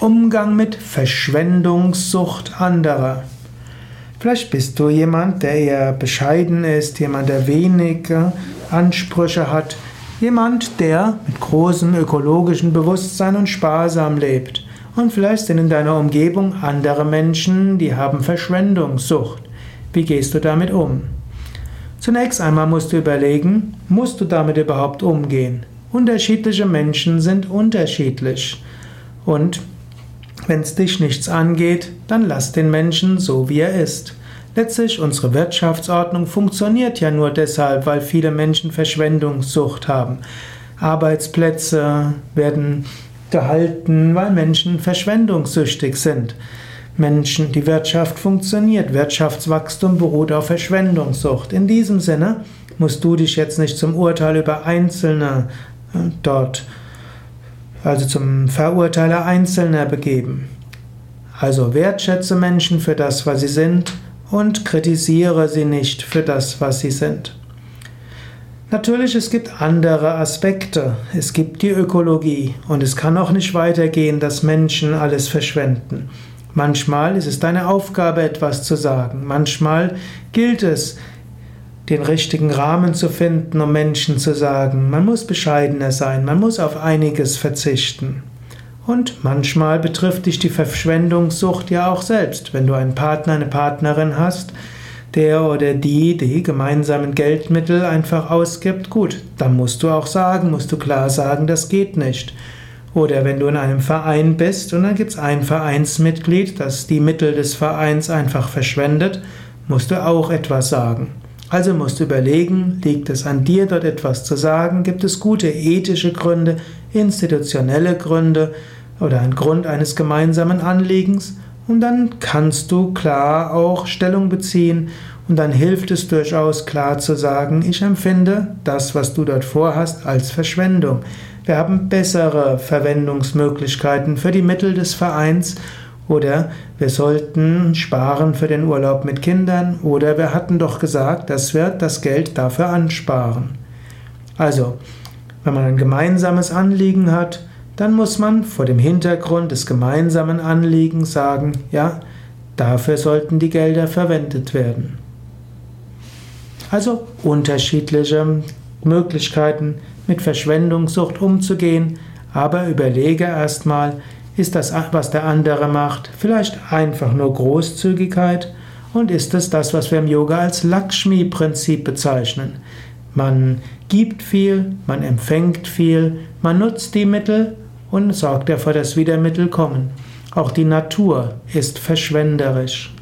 Umgang mit Verschwendungssucht anderer. Vielleicht bist du jemand, der eher bescheiden ist, jemand, der wenige Ansprüche hat, jemand, der mit großem ökologischen Bewusstsein und sparsam lebt. Und vielleicht sind in deiner Umgebung andere Menschen, die haben Verschwendungssucht. Wie gehst du damit um? Zunächst einmal musst du überlegen, musst du damit überhaupt umgehen? Unterschiedliche Menschen sind unterschiedlich. Und wenn es dich nichts angeht, dann lass den Menschen so, wie er ist. Letztlich, unsere Wirtschaftsordnung funktioniert ja nur deshalb, weil viele Menschen Verschwendungssucht haben. Arbeitsplätze werden gehalten, weil Menschen verschwendungssüchtig sind. Menschen, die Wirtschaft funktioniert, Wirtschaftswachstum beruht auf Verschwendungssucht. In diesem Sinne musst du dich jetzt nicht zum Urteil über Einzelne äh, dort also zum Verurteiler Einzelner begeben. Also wertschätze Menschen für das, was sie sind und kritisiere sie nicht für das, was sie sind. Natürlich, es gibt andere Aspekte. Es gibt die Ökologie und es kann auch nicht weitergehen, dass Menschen alles verschwenden. Manchmal ist es deine Aufgabe, etwas zu sagen. Manchmal gilt es, den richtigen Rahmen zu finden, um Menschen zu sagen, man muss bescheidener sein, man muss auf einiges verzichten. Und manchmal betrifft dich die Verschwendungssucht ja auch selbst. Wenn du einen Partner, eine Partnerin hast, der oder die die gemeinsamen Geldmittel einfach ausgibt, gut, dann musst du auch sagen, musst du klar sagen, das geht nicht. Oder wenn du in einem Verein bist und dann gibt es ein Vereinsmitglied, das die Mittel des Vereins einfach verschwendet, musst du auch etwas sagen. Also musst du überlegen, liegt es an dir, dort etwas zu sagen? Gibt es gute ethische Gründe, institutionelle Gründe oder ein Grund eines gemeinsamen Anliegens? Und dann kannst du klar auch Stellung beziehen und dann hilft es durchaus klar zu sagen, ich empfinde das, was du dort vorhast, als Verschwendung. Wir haben bessere Verwendungsmöglichkeiten für die Mittel des Vereins oder wir sollten sparen für den Urlaub mit Kindern. Oder wir hatten doch gesagt, dass wir das Geld dafür ansparen. Also, wenn man ein gemeinsames Anliegen hat, dann muss man vor dem Hintergrund des gemeinsamen Anliegens sagen, ja, dafür sollten die Gelder verwendet werden. Also unterschiedliche Möglichkeiten mit Verschwendungssucht umzugehen, aber überlege erstmal, ist das, was der andere macht, vielleicht einfach nur Großzügigkeit? Und ist es das, was wir im Yoga als Lakshmi-Prinzip bezeichnen? Man gibt viel, man empfängt viel, man nutzt die Mittel und sorgt dafür, dass wieder Mittel kommen. Auch die Natur ist verschwenderisch.